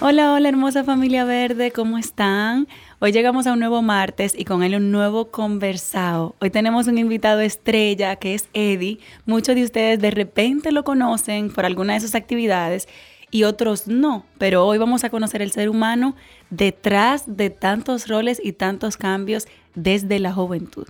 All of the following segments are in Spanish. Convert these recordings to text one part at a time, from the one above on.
Hola, hola hermosa familia verde, ¿cómo están? Hoy llegamos a un nuevo martes y con él un nuevo conversado. Hoy tenemos un invitado estrella que es Eddie. Muchos de ustedes de repente lo conocen por alguna de sus actividades y otros no, pero hoy vamos a conocer el ser humano detrás de tantos roles y tantos cambios desde la juventud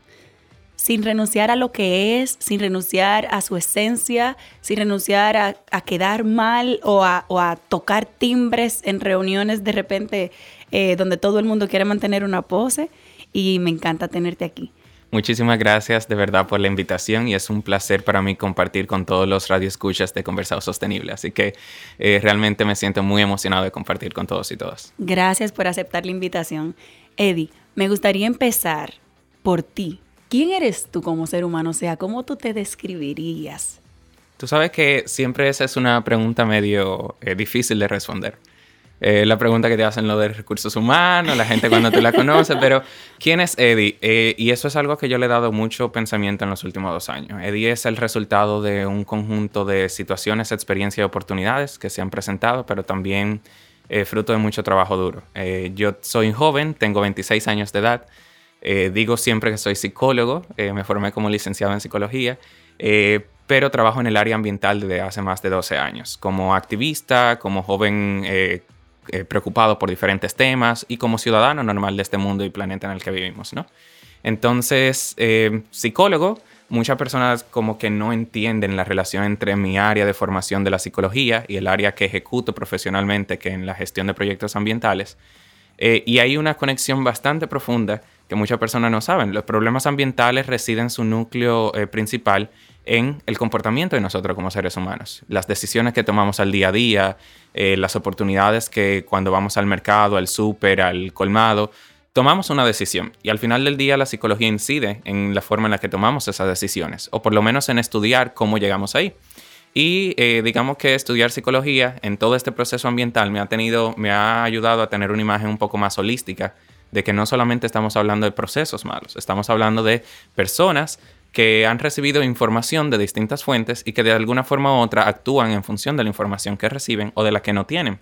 sin renunciar a lo que es, sin renunciar a su esencia, sin renunciar a, quedar mal o a, tocar timbres en reuniones de repente eh, donde todo el mundo quiere mantener una pose. Y me encanta tenerte aquí. Muchísimas gracias de verdad por la invitación y es un placer para mí compartir con todos los radioescuchas de Conversado Sostenible. Así que eh, realmente me siento muy emocionado de compartir con todos y todas. Gracias por aceptar la invitación. Eddie, me gustaría empezar por ti. ¿Quién eres tú como ser humano? O sea, ¿cómo tú te describirías? Tú sabes que siempre esa es una pregunta medio eh, difícil de responder. Eh, la pregunta que te hacen lo de recursos humanos, la gente cuando tú la conoces, pero ¿quién es Eddie? Eh, y eso es algo que yo le he dado mucho pensamiento en los últimos dos años. Eddie es el resultado de un conjunto de situaciones, experiencias y oportunidades que se han presentado, pero también fruto de mucho trabajo duro. yo soy joven, tengo 26 años de edad. Eh, digo siempre que soy psicólogo, eh, me formé como licenciado en psicología, eh, pero trabajo en el área ambiental desde hace más de 12 años, como activista, como joven preocupado por diferentes temas y como ciudadano normal de este mundo y planeta en el que vivimos, ¿no? Entonces, psicólogo, muchas personas como que no entienden la relación entre mi área de formación de la psicología y el área que ejecuto profesionalmente, que en la gestión de proyectos ambientales. y hay una conexión bastante profunda que muchas personas no saben. Los problemas ambientales residen su núcleo eh, principal en el comportamiento de nosotros como seres humanos. Las decisiones que tomamos al día a día, eh, las oportunidades que cuando vamos al mercado, al súper, al colmado, tomamos una decisión. Y al final del día la psicología incide en la forma en la que tomamos esas decisiones, o por lo menos en estudiar cómo llegamos ahí. Y eh, digamos que estudiar psicología en todo este proceso ambiental me ha, tenido, me ha ayudado a tener una imagen un poco más holística de que no solamente estamos hablando de procesos malos, estamos hablando de personas que han recibido información de distintas fuentes y que de alguna forma u otra actúan en función de la información que reciben o de la que no tienen.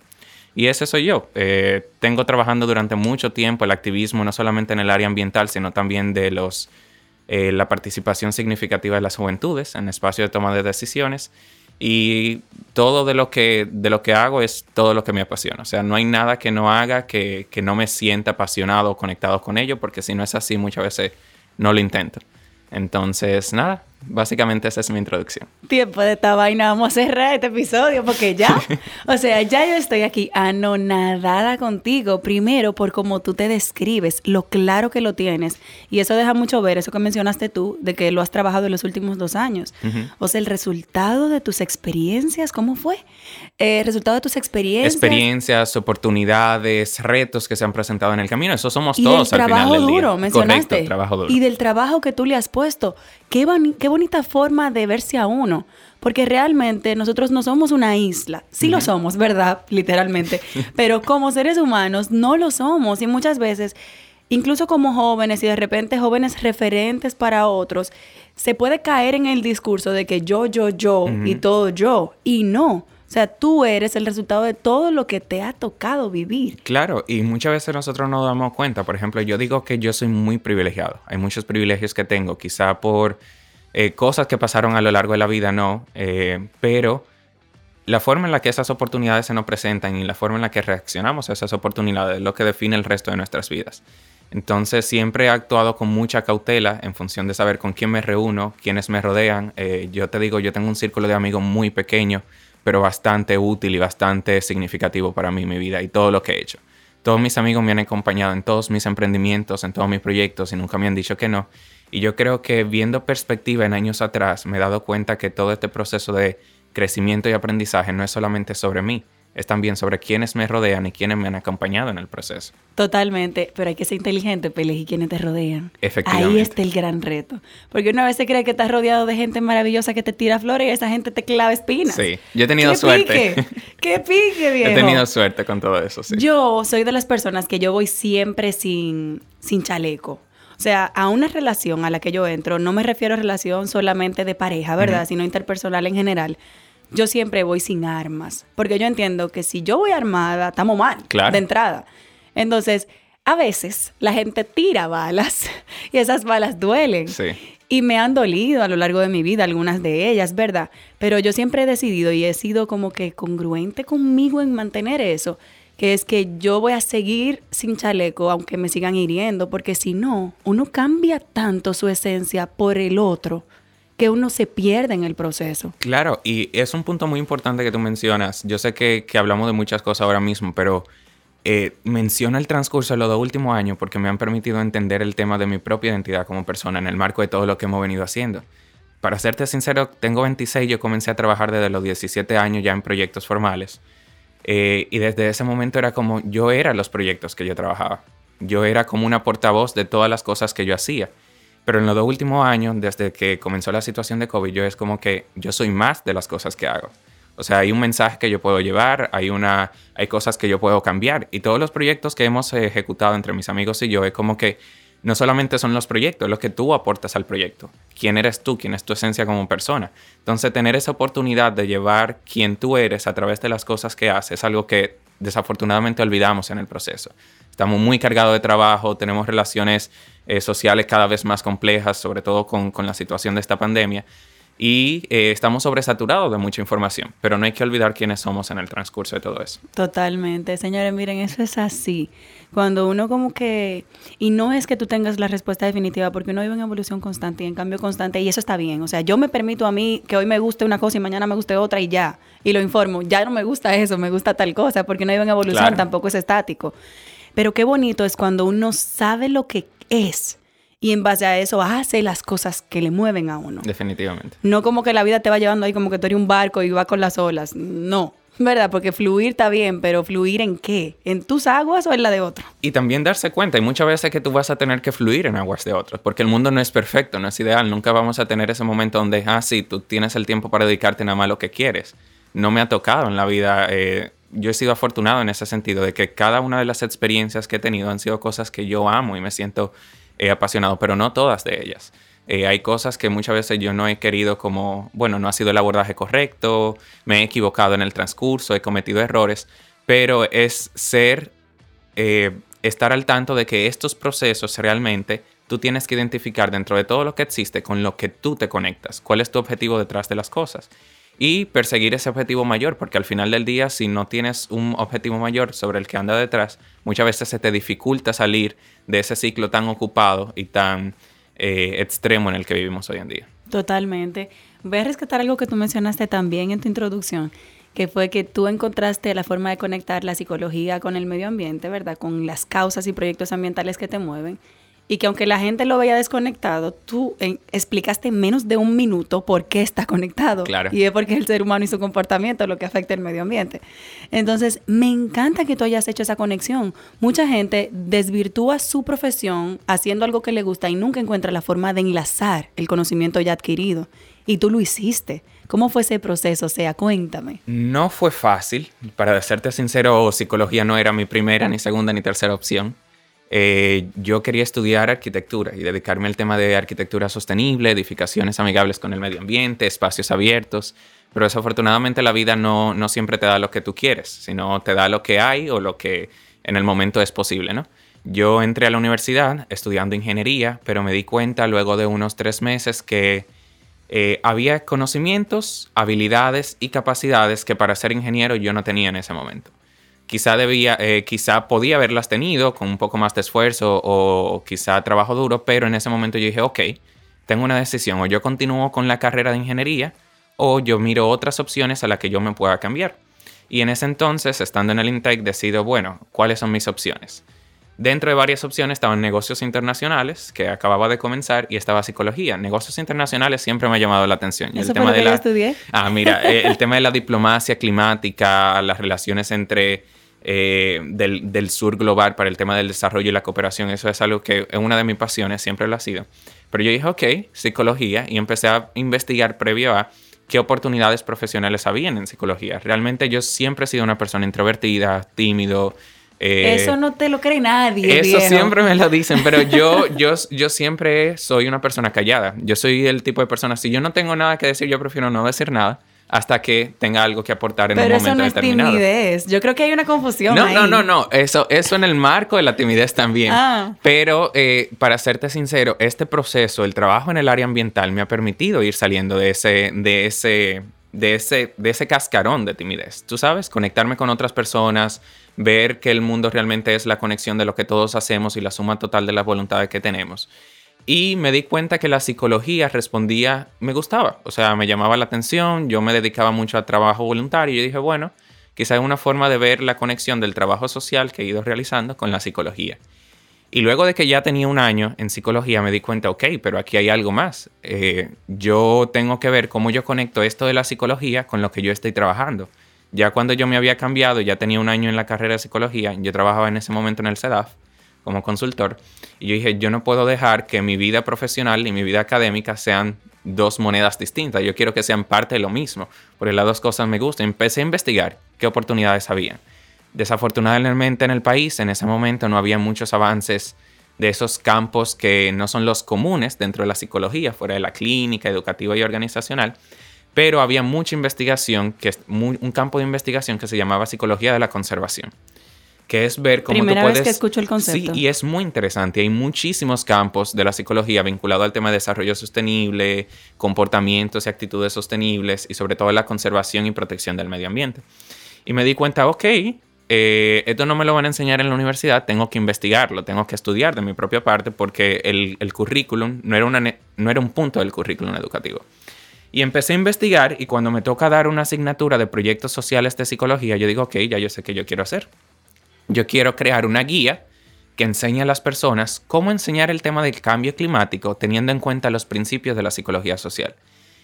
Y ese soy yo. Eh, tengo trabajando durante mucho tiempo el activismo, no solamente en el área ambiental, sino también de los, eh, la participación significativa de las juventudes en espacios de toma de decisiones. Y todo de lo, que, de lo que hago es todo lo que me apasiona. O sea, no hay nada que no haga que, que no me sienta apasionado o conectado con ello, porque si no es así, muchas veces no lo intento. Entonces, nada, Básicamente esa es mi introducción. Tiempo de esta vaina, vamos a cerrar este episodio porque ya, o sea, ya yo estoy aquí anonadada contigo, primero por cómo tú te describes, lo claro que lo tienes, y eso deja mucho ver, eso que mencionaste tú, de que lo has trabajado en los últimos dos años. O sea, el resultado de tus experiencias, ¿cómo fue? El eh, resultado de tus experiencias. Experiencias, oportunidades, retos que se han presentado en el camino, eso somos todos al final del duro, mencionaste. trabajo duro. Y del trabajo que tú le has puesto. Qué, qué bonita forma de verse a uno, porque realmente nosotros no somos una isla. Sí lo somos, ¿verdad? Literalmente. Pero como seres humanos no lo somos y muchas veces, incluso como jóvenes y de repente jóvenes referentes para otros, se puede caer en el discurso de que yo, yo, yo y todo yo. Y no. O sea, tú eres el resultado de todo lo que te ha tocado vivir. Claro, y muchas veces nosotros no damos cuenta. Por ejemplo, yo digo que yo soy muy privilegiado. Hay muchos privilegios que tengo, quizá por eh, cosas que pasaron a lo largo de la vida, no. Eh, pero la forma en la que esas oportunidades se nos presentan y la forma en la que reaccionamos a esas oportunidades es lo que define el resto de nuestras vidas. Entonces siempre he actuado con mucha cautela en función de saber con quién me reúno, quiénes me rodean. Eh, yo te digo, yo tengo un círculo de amigos muy pequeño, pero bastante útil y bastante significativo para mí, mi vida y todo lo que he hecho. Todos mis amigos me han acompañado en todos mis emprendimientos, en todos mis proyectos y nunca me han dicho que no. Y yo creo que viendo perspectiva en años atrás, me he dado cuenta que todo este proceso de crecimiento y aprendizaje no es solamente sobre mí, es también sobre quienes me rodean y quienes me han acompañado en el proceso. Totalmente, pero hay que ser inteligente, Pele, y quienes te rodean. Efectivamente. Ahí está el gran reto. Porque una vez se cree que estás rodeado de gente maravillosa que te tira flores y esa gente te clava espinas. Sí, yo he tenido ¿Qué suerte. Pique? ¡Qué pique, viejo! he tenido suerte con todo eso, sí. Yo soy de las personas que yo voy siempre sin, sin chaleco. O sea, a una relación a la que yo entro, no me refiero a relación solamente de pareja, ¿verdad? Sino interpersonal en general yo siempre voy sin armas, porque yo entiendo que si yo voy armada, estamos mal Claro. de entrada. Entonces, a veces la gente tira balas y esas balas duelen. Sí. Y me han dolido a lo largo de mi vida, algunas de ellas, ¿verdad? Pero yo siempre he decidido y he sido como que congruente conmigo en mantener eso, que es que yo voy a seguir sin chaleco aunque me sigan hiriendo, porque si no, uno cambia tanto su esencia por el otro que uno se pierde en el proceso. Claro, y es un punto muy importante que tú mencionas. Yo sé que, que hablamos de muchas cosas ahora mismo, pero eh, menciono el transcurso de los dos últimos años porque me han permitido entender el tema de mi propia identidad como persona en el marco de todo lo que hemos venido haciendo. Para serte sincero, tengo 26, yo comencé a trabajar desde los 17 años ya en proyectos formales. Eh, y desde ese momento era como yo era los proyectos que yo trabajaba. Yo era como una portavoz de todas las cosas que yo hacía. Pero en los dos últimos años, desde que comenzó la situación de COVID, yo es como que yo soy más de las cosas que hago. O sea, hay un mensaje que yo puedo llevar, hay, una, hay cosas que yo puedo cambiar. Y todos los proyectos que hemos ejecutado entre mis amigos y yo es como que no solamente son los proyectos, es lo que tú aportas al proyecto. ¿Quién eres tú? ¿Quién es tu esencia como persona? Entonces, tener esa oportunidad de llevar quién tú eres a través de las cosas que haces es algo que desafortunadamente olvidamos en el proceso. Estamos muy cargados de trabajo, tenemos relaciones eh, sociales cada vez más complejas, sobre todo con, con la situación de esta pandemia, y eh, estamos sobresaturados de mucha información, pero no hay que olvidar quiénes somos en el transcurso de todo eso. Totalmente, señores, miren, eso es así. Cuando uno como que, y no es que tú tengas la respuesta definitiva, porque uno vive en evolución constante y en cambio constante, y eso está bien. O sea, yo me permito a mí que hoy me guste una cosa y mañana me guste otra y ya, y lo informo, ya no me gusta eso, me gusta tal cosa, porque no vive en evolución, Claro. tampoco es estático. Pero qué bonito es cuando uno sabe lo que es y en base a eso hace las cosas que le mueven a uno. Definitivamente. No como que la vida te va llevando ahí como que tú eres un barco y va con las olas. No, ¿verdad? Porque fluir está bien, pero fluir en qué? ¿En tus aguas o en la de otro? Y también darse cuenta, y muchas veces que tú vas a tener que fluir en aguas de otros, porque el mundo no es perfecto, no es ideal, nunca vamos a tener ese momento donde, ah, sí, tú tienes el tiempo para dedicarte nada más a lo que quieres. No me ha tocado en la vida, eh, yo he sido afortunado en ese sentido, de que cada una de las experiencias que he tenido han sido cosas que yo amo y me siento eh, apasionado, pero no todas de ellas. Eh, hay cosas que muchas veces yo no he querido como, bueno, no ha sido el abordaje correcto, me he equivocado en el transcurso, he cometido errores, pero es ser, eh, estar al tanto de que estos procesos realmente tú tienes que identificar dentro de todo lo que existe con lo que tú te conectas, cuál es tu objetivo detrás de las cosas y perseguir ese objetivo mayor, porque al final del día, si no tienes un objetivo mayor sobre el que anda detrás, muchas veces se te dificulta salir de ese ciclo tan ocupado y tan eh, extremo en el que vivimos hoy en día. Totalmente. Voy a rescatar algo que tú mencionaste también en tu introducción, que fue que tú encontraste la forma de conectar la psicología con el medio ambiente, ¿verdad? Con las causas y proyectos ambientales que te mueven. Y que aunque la gente lo veía desconectado, tú eh, explicaste en menos de un minuto por qué está conectado. Claro. Y es porque el ser humano y su comportamiento lo que afecta el medio ambiente. Entonces, me encanta que tú hayas hecho esa conexión. Mucha gente desvirtúa su profesión haciendo algo que le gusta y nunca encuentra la forma de enlazar el conocimiento ya adquirido. Y tú lo hiciste. ¿Cómo fue ese proceso? O sea, cuéntame. No fue fácil, para serte sincero, psicología no era mi primera, ni segunda, ni tercera opción. Eh, yo quería estudiar arquitectura y dedicarme al tema de arquitectura sostenible, edificaciones amigables con el medio ambiente, espacios abiertos, pero desafortunadamente la vida no, no siempre te da lo que tú quieres, sino te da lo que hay o lo que en el momento es posible, ¿no? Yo entré a la universidad estudiando ingeniería, pero me di cuenta luego de unos tres meses que eh, había conocimientos, habilidades y capacidades que para ser ingeniero yo no tenía en ese momento. Quizá debía, eh, quizá podía haberlas tenido con un poco más de esfuerzo o quizá trabajo duro, pero en ese momento yo dije, ok, tengo una decisión, o yo continúo con la carrera de ingeniería o yo miro otras opciones a las que yo me pueda cambiar. Y en ese entonces, estando en el Intake, decido, bueno, ¿cuáles son mis opciones? Dentro de varias opciones estaban negocios internacionales, que acababa de comenzar, y estaba psicología. Negocios internacionales siempre me ha llamado la atención. ¿Eso el tema de la... estudié? Ah, mira, eh, el tema de la diplomacia climática, las relaciones entre eh, del, del, sur global para el tema del desarrollo y la cooperación, eso es algo que es una de mis pasiones, siempre lo ha sido. Pero yo dije, ok, psicología, y empecé a investigar previo a qué oportunidades profesionales habían en psicología. Realmente yo siempre he sido una persona introvertida, tímido, eh, eso no te lo cree nadie. Eso siempre me lo dicen, pero yo, yo, yo siempre soy una persona callada. Yo soy el tipo de persona, si yo no tengo nada que decir, yo prefiero no decir nada hasta que tenga algo que aportar en un momento determinado. Pero eso no es timidez. Yo creo que hay una confusión no, ahí. No, no, no. Eso, eso en el marco de la timidez también. Ah. Pero eh, para serte sincero, este proceso, el trabajo en el área ambiental me ha permitido ir saliendo de ese, de ese, de ese, de ese cascarón de timidez. Tú sabes, conectarme con otras personas, ver que el mundo realmente es la conexión de lo que todos hacemos y la suma total de las voluntades que tenemos. Y me di cuenta que la psicología respondía, me gustaba, o sea, me llamaba la atención, yo me dedicaba mucho a trabajo voluntario y dije, bueno, quizá es una forma de ver la conexión del trabajo social que he ido realizando con la psicología. Y luego de que ya tenía un año en psicología me di cuenta, ok, pero aquí hay algo más. Eh, yo tengo que ver cómo yo conecto esto de la psicología con lo que yo estoy trabajando. Ya cuando yo me había cambiado, ya tenía un año en la carrera de psicología, yo trabajaba en ese momento en el CEDAF como consultor, y yo dije, yo no puedo dejar que mi vida profesional y mi vida académica sean dos monedas distintas, yo quiero que sean parte de lo mismo, porque las dos cosas me gustan. Empecé a investigar qué oportunidades había. Desafortunadamente en el país en ese momento no había muchos avances de esos campos que no son los comunes dentro de la psicología, fuera de la clínica, educativa y organizacional, pero había mucha investigación, que es un campo de investigación que se llamaba psicología de la conservación, que es ver cómo Primera tú puedes... vez que escucho el concepto. Sí, y es muy interesante. Hay muchísimos campos de la psicología vinculados al tema de desarrollo sostenible, comportamientos y actitudes sostenibles y sobre todo la conservación y protección del medio ambiente. Y me di cuenta, ok, eh, esto no me lo van a enseñar en la universidad, tengo que investigarlo, tengo que estudiar de mi propia parte porque el, el currículum no era, una, no era un punto del currículum educativo. Y empecé a investigar y cuando me toca dar una asignatura de proyectos sociales de psicología, yo digo, ok, ya yo sé qué yo quiero hacer. Yo quiero crear una guía que enseñe a las personas cómo enseñar el tema del cambio climático teniendo en cuenta los principios de la psicología social.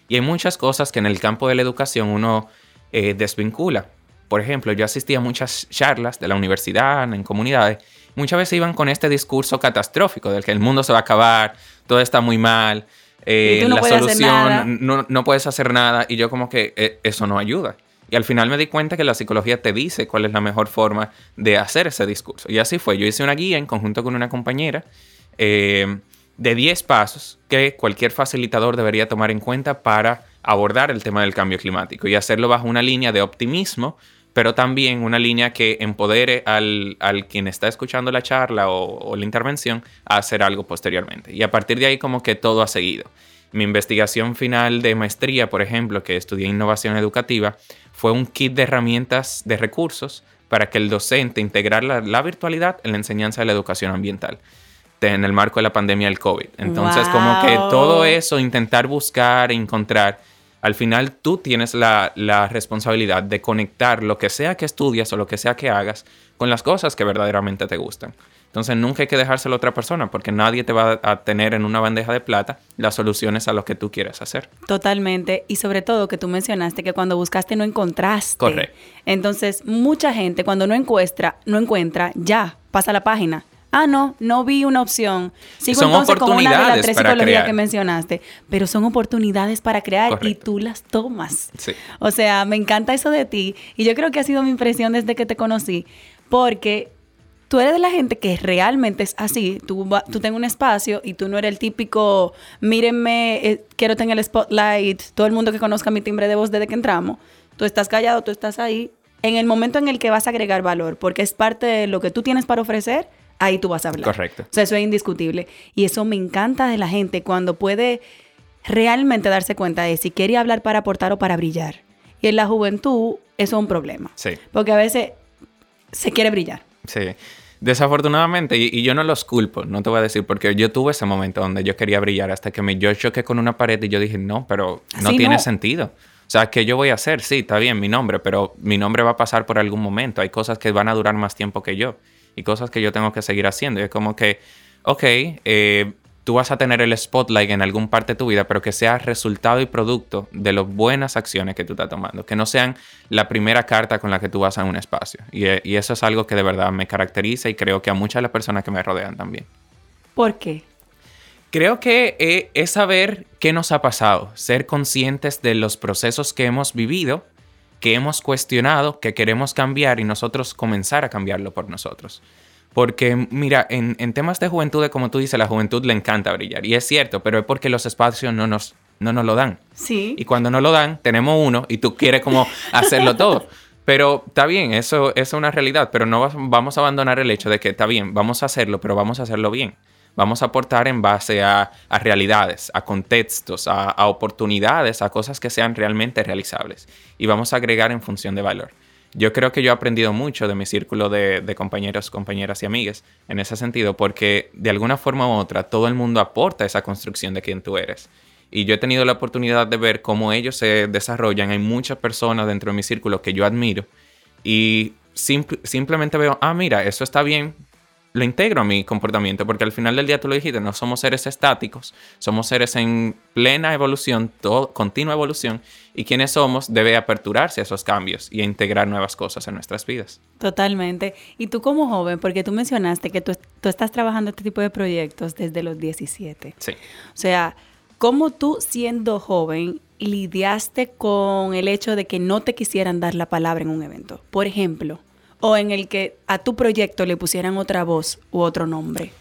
Y hay muchas cosas que en el campo de la educación uno eh, desvincula. Por ejemplo, yo asistí a muchas charlas de la universidad, en comunidades, muchas veces iban con este discurso catastrófico del que el mundo se va a acabar, todo está muy mal, eh, la solución, no, no, puedes hacer nada y yo como que eh, eso no ayuda. Y al final me di cuenta que la psicología te dice cuál es la mejor forma de hacer ese discurso. Y así fue. Yo hice una guía en conjunto con una compañera eh, de 10 pasos que cualquier facilitador debería tomar en cuenta para abordar el tema del cambio climático y hacerlo bajo una línea de optimismo, pero también una línea que empodere al, al quien está escuchando la charla o, o, la intervención a hacer algo posteriormente. Y a partir de ahí como que todo ha seguido. Mi investigación final de maestría, por ejemplo, que estudié innovación educativa, fue un kit de herramientas de recursos para que el docente integrara la, virtualidad en la enseñanza de la educación ambiental en el marco de la pandemia del COVID. Entonces, como que todo eso, intentar buscar, encontrar, al final tú tienes la, la, responsabilidad de conectar lo que sea que estudias o lo que sea que hagas con las cosas que verdaderamente te gustan. Entonces nunca hay que dejárselo a otra persona porque nadie te va a tener en una bandeja de plata las soluciones a lo que tú quieres hacer. Totalmente. Y sobre todo que tú mencionaste que cuando buscaste no encontraste. Correcto. Entonces mucha gente cuando no encuentra, no encuentra, ya, pasa la página. Ah, no, no vi una opción. Sigo son entonces con una de las tres psicologías que mencionaste, pero son oportunidades para crear y tú las tomas. Sí. O sea, me encanta eso de ti y yo creo que ha sido mi impresión desde que te conocí, porque tú eres de la gente que realmente es así. Tú, tú tengas un espacio y tú no eres el típico, mírenme, eh, quiero tener el spotlight, todo el mundo que conozca mi timbre de voz desde que entramos. Tú estás callado, tú estás ahí. En el momento en el que vas a agregar valor, porque es parte de lo que tú tienes para ofrecer, ahí tú vas a hablar. Correcto. O sea, eso es indiscutible. Y eso me encanta de la gente cuando puede realmente darse cuenta de si quiere hablar para aportar o para brillar. Y en la juventud eso es un problema. Sí. Porque a veces se quiere brillar. Sí. Desafortunadamente, y, yo no los culpo, no te voy a decir, porque yo tuve ese momento donde yo quería brillar hasta que me, yo choqué con una pared y yo dije, no, pero no tiene sentido. O sea, ¿qué yo voy a hacer? Sí, está bien, mi nombre, pero mi nombre va a pasar por algún momento. Hay cosas que van a durar más tiempo que yo y cosas que yo tengo que seguir haciendo. Y es como que, ok, eh, tú vas a tener el spotlight en algún parte de tu vida, pero que sea resultado y producto de las buenas acciones que tú estás tomando, que no sean la primera carta con la que tú vas a un espacio. Y, y eso es algo que de verdad me caracteriza y creo que a muchas de las personas que me rodean también. ¿Por qué? Creo que eh, es saber qué nos ha pasado, ser conscientes de los procesos que hemos vivido, que hemos cuestionado, que queremos cambiar y nosotros comenzar a cambiarlo por nosotros. Porque, mira, en, temas de juventud, como tú dices, la juventud le encanta brillar. Y es cierto, pero es porque los espacios no nos, no nos lo dan. Sí. Y cuando no lo dan, tenemos uno y tú quieres como hacerlo todo. Pero está bien, eso, eso es una realidad, pero no vamos a abandonar el hecho de que está bien, vamos a hacerlo, pero vamos a hacerlo bien. Vamos a aportar en base a, realidades, a contextos, a, oportunidades, a cosas que sean realmente realizables. Y vamos a agregar en función de valor yo creo que yo he aprendido mucho de mi círculo de, compañeros, compañeras y amigas en ese sentido, porque de alguna forma u otra todo el mundo aporta esa construcción de quién tú eres. Y yo he tenido la oportunidad de ver cómo ellos se desarrollan. Hay muchas personas dentro de mi círculo que yo admiro. Y simplemente veo, ah, mira, eso está bien, lo integro a mi comportamiento, porque al final del día tú lo dijiste, no somos seres estáticos, somos seres en plena evolución, todo, continua evolución, y quienes somos debe aperturarse a esos cambios y a integrar nuevas cosas en nuestras vidas. Totalmente. Y tú como joven, porque tú mencionaste que tú, tú estás trabajando este tipo de proyectos desde los 17. Sí. O sea, ¿cómo tú siendo joven lidiaste con el hecho de que no te quisieran dar la palabra en un evento? Por ejemplo, o en el que a tu proyecto le pusieran otra voz u otro nombre?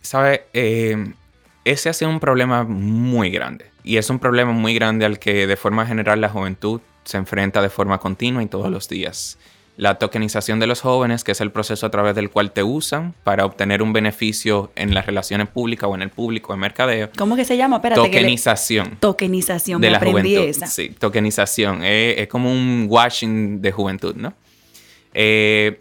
Sabe, eh, ese ha sido un problema muy grande y es un problema muy grande al que de forma general la juventud se enfrenta de forma continua y todos los días. La tokenización de los jóvenes, que es el proceso a través del cual te usan para obtener un beneficio en las relaciones públicas o en el público, en mercadeo. ¿Cómo que se llama? Espérate, tokenización. Tokenización, de la juventud. Sí, tokenización. es como un washing de juventud, ¿no? Eh,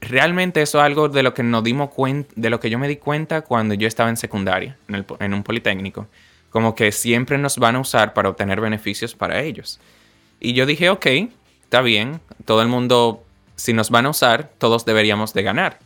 realmente eso es algo de lo que nos dimos cuenta, de lo que yo me di cuenta cuando yo estaba en secundaria, en, un politécnico. Como que siempre nos van a usar para obtener beneficios para ellos. Y yo dije, ok, está bien, todo el mundo, si nos van a usar, todos deberíamos de ganar.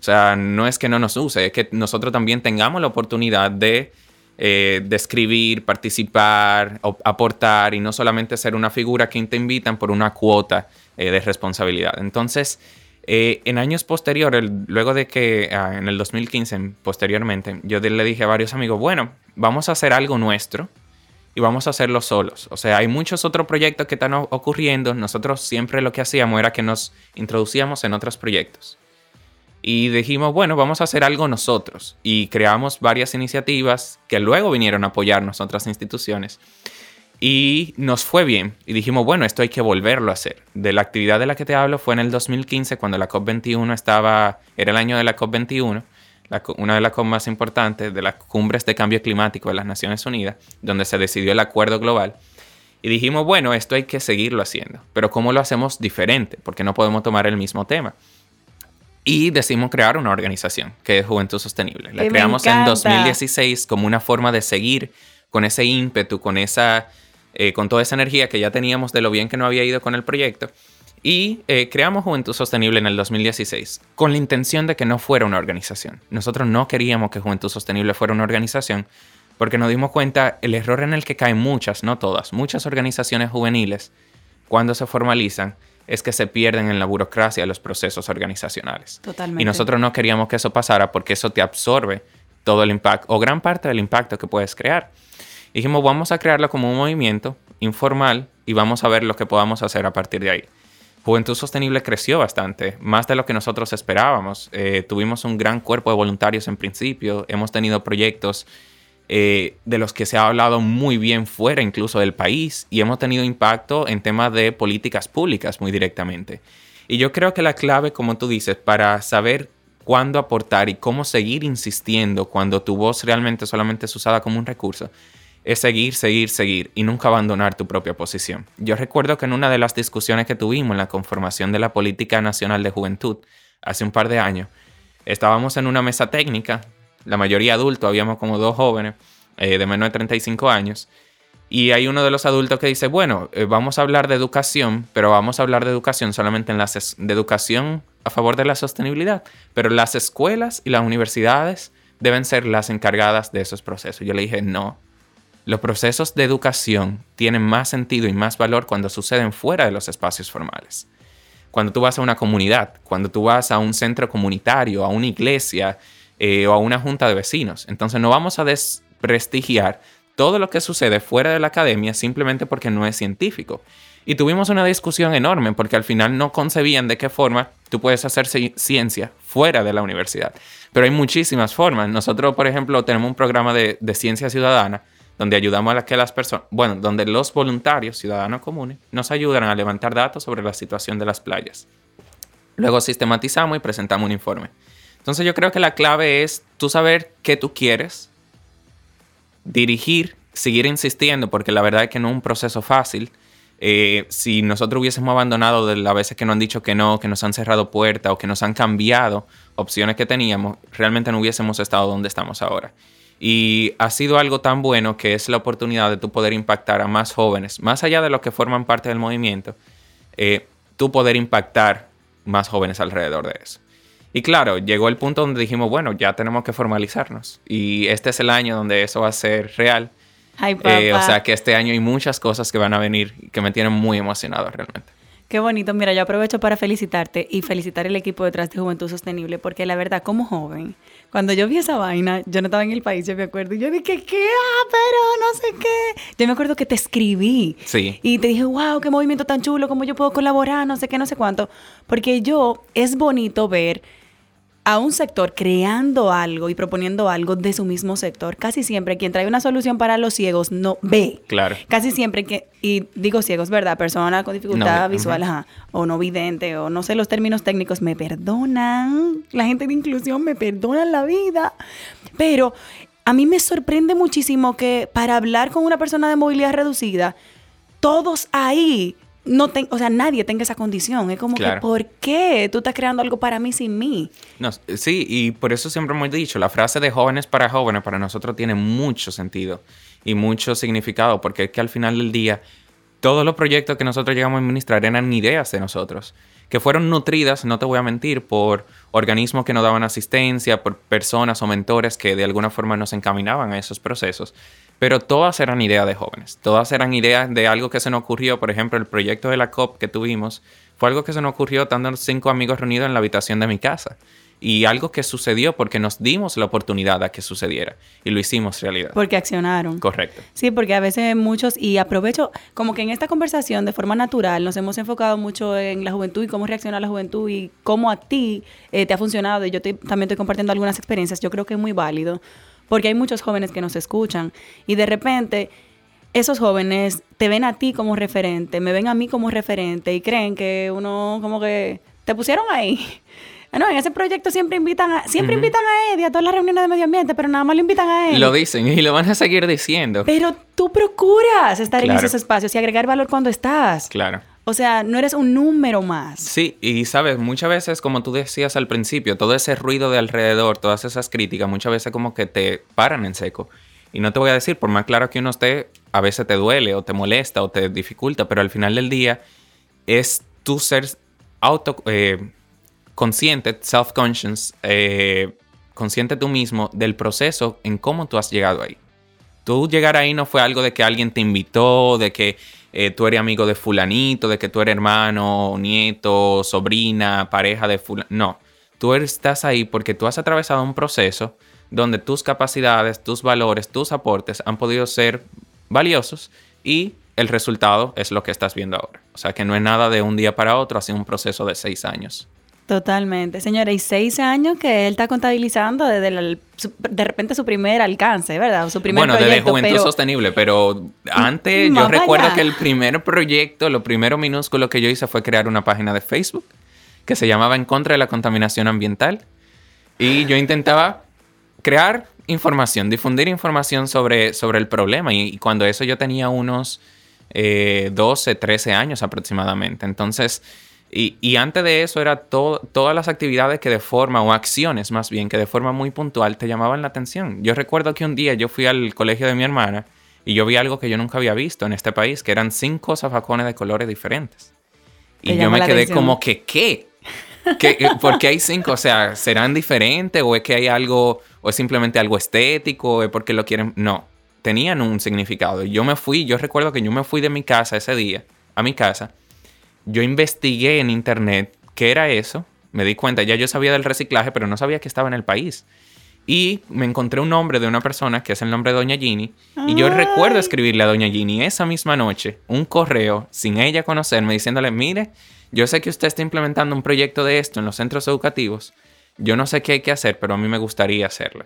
O sea, no es que no nos use, es que nosotros también tengamos la oportunidad de, eh, escribir, participar, aportar y no solamente ser una figura que te invitan por una cuota eh, de responsabilidad. Entonces, eh, en años posteriores, luego de que ah, en el 2015, posteriormente, yo le dije a varios amigos, bueno, vamos a hacer algo nuestro y vamos a hacerlo solos. O sea, hay muchos otros proyectos que están ocurriendo. Nosotros siempre lo que hacíamos era que nos introducíamos en otros proyectos. Y dijimos, bueno, vamos a hacer algo nosotros. Y creamos varias iniciativas que luego vinieron a apoyarnos otras instituciones. Y nos fue bien. Y dijimos, bueno, esto hay que volverlo a hacer. De la actividad de la que te hablo fue en el 2015, cuando la COP21 estaba, era el año de la COP21, una de las COP más importantes de las cumbres de cambio climático de las Naciones Unidas, donde se decidió el acuerdo global. Y dijimos, bueno, esto hay que seguirlo haciendo. Pero ¿cómo lo hacemos diferente? Porque no podemos tomar el mismo tema. Y decidimos crear una organización que es Juventud Sostenible. La creamos en 2016 como una forma de seguir con ese ímpetu, con esa eh, con toda esa energía que ya teníamos de lo bien que no había ido con el proyecto. Y eh, creamos Juventud Sostenible en el 2016 con la intención de que no fuera una organización. Nosotros no queríamos que Juventud Sostenible fuera una organización porque nos dimos cuenta el error en el que caen muchas, no todas, muchas organizaciones juveniles cuando se formalizan es que se pierden en la burocracia los procesos organizacionales. Totalmente. Y nosotros no queríamos que eso pasara porque eso te absorbe todo el impacto o gran parte del impacto que puedes crear dijimos, vamos a crearlo como un movimiento informal y vamos a ver lo que podamos hacer a partir de ahí. Juventud Sostenible creció bastante, más de lo que nosotros esperábamos. Eh, tuvimos un gran cuerpo de voluntarios en principio, hemos tenido proyectos eh, de los que se ha hablado muy bien fuera incluso del país y hemos tenido impacto en temas de políticas públicas muy directamente. Y yo creo que la clave, como tú dices, para saber cuándo aportar y cómo seguir insistiendo cuando tu voz realmente solamente es usada como un recurso, es seguir, seguir, seguir y nunca abandonar tu propia posición. Yo recuerdo que en una de las discusiones que tuvimos en la conformación de la Política Nacional de Juventud, hace un par de años, estábamos en una mesa técnica, la mayoría adultos, habíamos como dos jóvenes eh, de menos de 35 años, y hay uno de los adultos que dice, bueno, eh, vamos a hablar de educación, pero vamos a hablar de educación solamente en las de educación a favor de la sostenibilidad, pero las escuelas y las universidades deben ser las encargadas de esos procesos. Yo le dije, no, los procesos de educación tienen más sentido y más valor cuando suceden fuera de los espacios formales. Cuando tú vas a una comunidad, cuando tú vas a un centro comunitario, a una iglesia eh, o a una junta de vecinos. Entonces no vamos a desprestigiar todo lo que sucede fuera de la academia simplemente porque no es científico. Y tuvimos una discusión enorme porque al final no concebían de qué forma tú puedes hacer ciencia fuera de la universidad. Pero hay muchísimas formas. Nosotros, por ejemplo, tenemos un programa de, de ciencia ciudadana donde ayudamos a que las personas, bueno, donde los voluntarios, ciudadanos comunes, nos ayudan a levantar datos sobre la situación de las playas. Luego sistematizamos y presentamos un informe. Entonces yo creo que la clave es tú saber qué tú quieres, dirigir, seguir insistiendo, porque la verdad es que no es un proceso fácil. Eh, si nosotros hubiésemos abandonado de las veces que nos han dicho que no, que nos han cerrado puertas o que nos han cambiado opciones que teníamos, realmente no hubiésemos estado donde estamos ahora. Y ha sido algo tan bueno que es la oportunidad de tú poder impactar a más jóvenes, más allá de los que forman parte del movimiento, eh, tú poder impactar más jóvenes alrededor de eso. Y claro, llegó el punto donde dijimos, bueno, ya tenemos que formalizarnos. Y este es el año donde eso va a ser real. Eh, o sea que este año hay muchas cosas que van a venir que me tienen muy emocionado realmente. Qué bonito. Mira, yo aprovecho para felicitarte y felicitar el equipo detrás de Juventud Sostenible, porque la verdad, como joven, cuando yo vi esa vaina, yo no estaba en el país, yo me acuerdo, y yo dije, ¿qué? Ah, pero no sé qué. Yo me acuerdo que te escribí. Sí. Y te dije, wow, qué movimiento tan chulo, cómo yo puedo colaborar, no sé qué, no sé cuánto. Porque yo, es bonito ver a un sector creando algo y proponiendo algo de su mismo sector, casi siempre quien trae una solución para los ciegos no ve. Claro. Casi siempre que, y digo ciegos, ¿verdad? Persona con dificultad visual, o no vidente, o no sé los términos técnicos, me perdonan. La gente de inclusión me perdonan la vida. Pero a mí me sorprende muchísimo que para hablar con una persona de movilidad reducida, todos ahí no o sea, nadie tenga esa condición. Es como que, ¿por qué tú estás creando algo para mí sin mí? No, sí, y por eso siempre hemos dicho, la frase de jóvenes para jóvenes para nosotros tiene mucho sentido y mucho significado, porque es que al final del día, todos los proyectos que nosotros llegamos a administrar eran ideas de nosotros, que fueron nutridas, no te voy a mentir, por organismos que nos daban asistencia, por personas o mentores que de alguna forma nos encaminaban a esos procesos. Pero todas eran ideas de jóvenes, todas eran ideas de algo que se nos ocurrió, por ejemplo, el proyecto de la COP que tuvimos, fue algo que se nos ocurrió estando cinco amigos reunidos en la habitación de mi casa. Y algo que sucedió porque nos dimos la oportunidad a que sucediera y lo hicimos realidad. Porque accionaron. Correcto. Sí, porque a veces muchos, y aprovecho, como que en esta conversación de forma natural nos hemos enfocado mucho en la juventud y cómo reacciona la juventud y cómo a ti eh, te ha funcionado. Y yo también estoy compartiendo algunas experiencias. Yo creo que es muy válido porque hay muchos jóvenes que nos escuchan y de repente esos jóvenes te ven a ti como referente, me ven a mí como referente y creen que uno como que te pusieron ahí. No, en ese proyecto siempre invitan a, siempre invitan a Eddie a todas las reuniones de medio ambiente, pero nada más lo invitan a él. Lo dicen y lo van a seguir diciendo. Pero tú procuras estar en esos espacios y agregar valor cuando estás. Claro. O sea, no eres un número más. Sí, y sabes, muchas veces, como tú decías al principio, todo ese ruido de alrededor, todas esas críticas, muchas veces como que te paran en seco. Y no te voy a decir, por más claro que uno esté, a veces te duele o te molesta o te dificulta, pero al final del día es tu ser eh, consciente, self-conscious, eh, consciente tú mismo del proceso en cómo tú has llegado ahí. Tú llegar ahí no fue algo de que alguien te invitó, de que eh, tú eres amigo de fulanito, de que tú eres hermano, nieto, sobrina, pareja de fulanito. No, tú estás ahí porque tú has atravesado un proceso donde tus capacidades, tus valores, tus aportes han podido ser valiosos y el resultado es lo que estás viendo ahora. O sea que no es nada de un día para otro, ha sido un proceso de seis años. Totalmente, señora, y seis años que él está contabilizando desde de repente su primer alcance, ¿verdad? Su primer bueno, desde Juventud Sostenible, pero antes yo recuerdo que el primer proyecto, lo primero minúsculo que yo hice fue crear una página de Facebook que se llamaba En contra de la contaminación ambiental. Y yo intentaba crear información, difundir información sobre, sobre el problema. Y, cuando eso yo tenía unos 12, eh, 13 años aproximadamente, entonces Y, antes de eso era todas las actividades que de forma, o acciones más bien, que de forma muy puntual te llamaban la atención. Yo recuerdo que un día yo fui al colegio de mi hermana y yo vi algo que yo nunca había visto en este país, que eran cinco zafacones de colores diferentes. Y yo me quedé como que, ¿qué? ¿Qué? ¿Por qué hay cinco? O sea, ¿serán diferentes? ¿O es que hay algo, o es simplemente algo estético? ¿O es porque lo quieren? No, tenían un significado. Yo me fui, yo recuerdo que yo me fui de mi casa ese día, a mi casa, yo investigué en internet qué era eso, me di cuenta, ya yo sabía del reciclaje, pero no sabía que estaba en el país. Y me encontré un nombre de una persona que es el nombre de Doña Ginny. Y yo recuerdo escribirle a Doña Ginny esa misma noche un correo sin ella conocerme diciéndole, mire, yo sé que usted está implementando un proyecto de esto en los centros educativos. Yo no sé qué hay que hacer, pero a mí me gustaría hacerlo.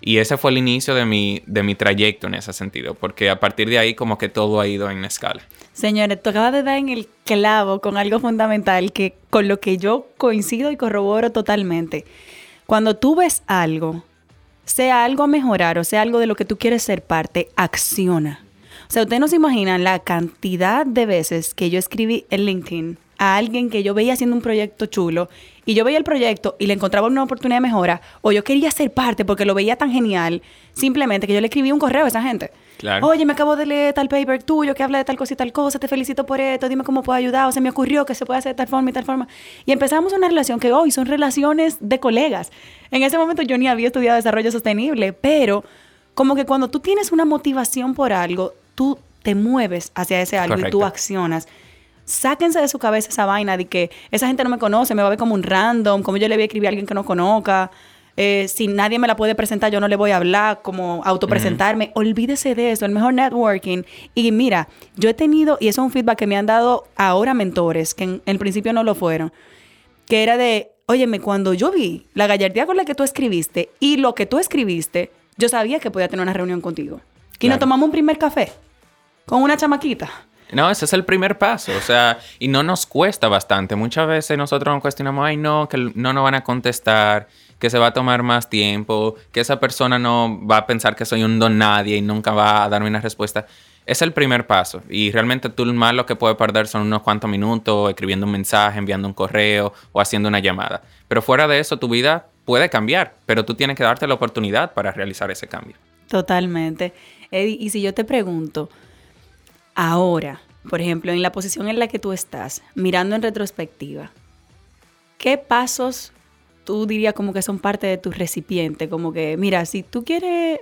Y ese fue el inicio de mi, de mi trayecto en ese sentido, porque a partir de ahí como que todo ha ido en escala. Señores, tú acabas de dar en el clavo con algo fundamental que con lo que yo coincido y corroboro totalmente. Cuando tú ves algo, sea algo a mejorar o sea algo de lo que tú quieres ser parte, acciona. O sea, ustedes no se imaginan la cantidad de veces que yo escribí en LinkedIn a alguien que yo veía haciendo un proyecto chulo y yo veía el proyecto y le encontraba una oportunidad de mejora o yo quería ser parte porque lo veía tan genial, simplemente que yo le escribí un correo a esa gente. Oye, me acabo de leer tal paper tuyo que habla de tal cosa y tal cosa, te felicito por esto, dime cómo puedo ayudar, o se me ocurrió que se puede hacer de tal forma y tal forma. Y empezamos una relación que hoy son relaciones de colegas. En ese momento yo ni había estudiado desarrollo sostenible, pero como que cuando tú tienes una motivación por algo, tú te mueves hacia ese algo y tú accionas sáquense de su cabeza esa vaina de que esa gente no me conoce, me va a ver como un random, como yo le voy a escribir a alguien que no conozca. Eh, si nadie me la puede presentar, yo no le voy a hablar, como autopresentarme. Olvídese de eso, el mejor networking. Y mira, yo he tenido, y eso es un feedback que me han dado ahora mentores, que en, el principio no lo fueron, que era de, óyeme, cuando yo vi la gallardía con la que tú escribiste y lo que tú escribiste, yo sabía que podía tener una reunión contigo. Y nos tomamos un primer café con una chamaquita. No, ese es el primer paso, o sea, y no nos cuesta bastante. Muchas veces nosotros nos cuestionamos, ay, no, que no nos van a contestar, que se va a tomar más tiempo, que esa persona no va a pensar que soy un don nadie y nunca va a darme una respuesta. Es el primer paso y realmente tú más lo que puedes perder son unos cuantos minutos escribiendo un mensaje, enviando un correo o haciendo una llamada. Pero fuera de eso, tu vida puede cambiar, pero tú tienes que darte la oportunidad para realizar ese cambio. Totalmente. Eddie, y si yo te pregunto, Ahora, por ejemplo, en la posición en la que tú estás, mirando en retrospectiva, ¿qué pasos tú dirías como que son parte de tu recipiente? Como que, mira, si tú quieres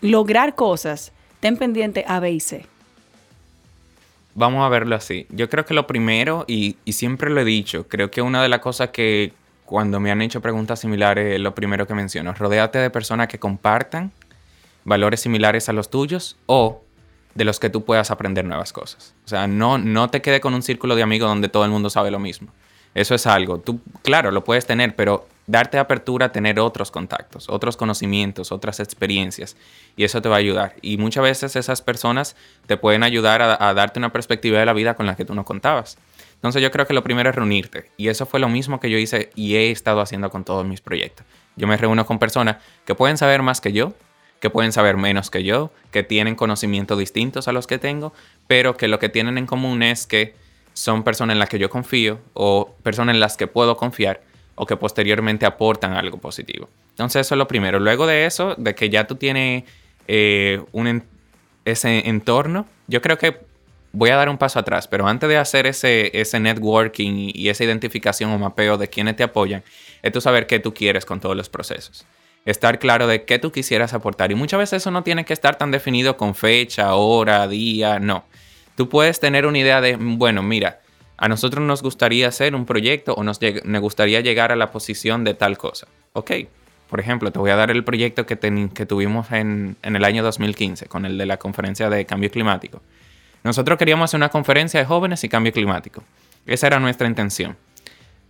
lograr cosas, ten pendiente A, B y C. Vamos a verlo así. Yo creo que lo primero, y, siempre lo he dicho, creo que una de las cosas que cuando me han hecho preguntas similares, es lo primero que menciono, rodéate de personas que compartan valores similares a los tuyos o de los que tú puedas aprender nuevas cosas. O sea, no, no te quede con un círculo de amigos donde todo el mundo sabe lo mismo. Eso es algo. Tú, claro, lo puedes tener, pero darte apertura a tener otros contactos, otros conocimientos, otras experiencias. Y eso te va a ayudar. Y muchas veces esas personas te pueden ayudar a, a darte una perspectiva de la vida con la que tú no contabas. Entonces yo creo que lo primero es reunirte. Y eso fue lo mismo que yo hice y he estado haciendo con todos mis proyectos. Yo me reúno con personas que pueden saber más que yo, que pueden saber menos que yo, que tienen conocimientos distintos a los que tengo, pero que lo que tienen en común es que son personas en las que yo confío o personas en las que puedo confiar o que posteriormente aportan algo positivo. Entonces eso es lo primero. Luego de eso, de que ya tú tienes eh, un ese entorno, yo creo que voy a dar un paso atrás, pero antes de hacer ese, ese networking y esa identificación o mapeo de quienes te apoyan, es tú saber qué tú quieres con todos los procesos estar claro de qué tú quisieras aportar. Y muchas veces eso no tiene que estar tan definido con fecha, hora, día, no. Tú puedes tener una idea de, bueno, mira, a nosotros nos gustaría hacer un proyecto o nos, gustaría llegar a la posición de tal cosa. Ok, por ejemplo, te voy a dar el proyecto que, que tuvimos en, en el año 2015 con el de la conferencia de cambio climático. Nosotros queríamos hacer una conferencia de jóvenes y cambio climático. Esa era nuestra intención.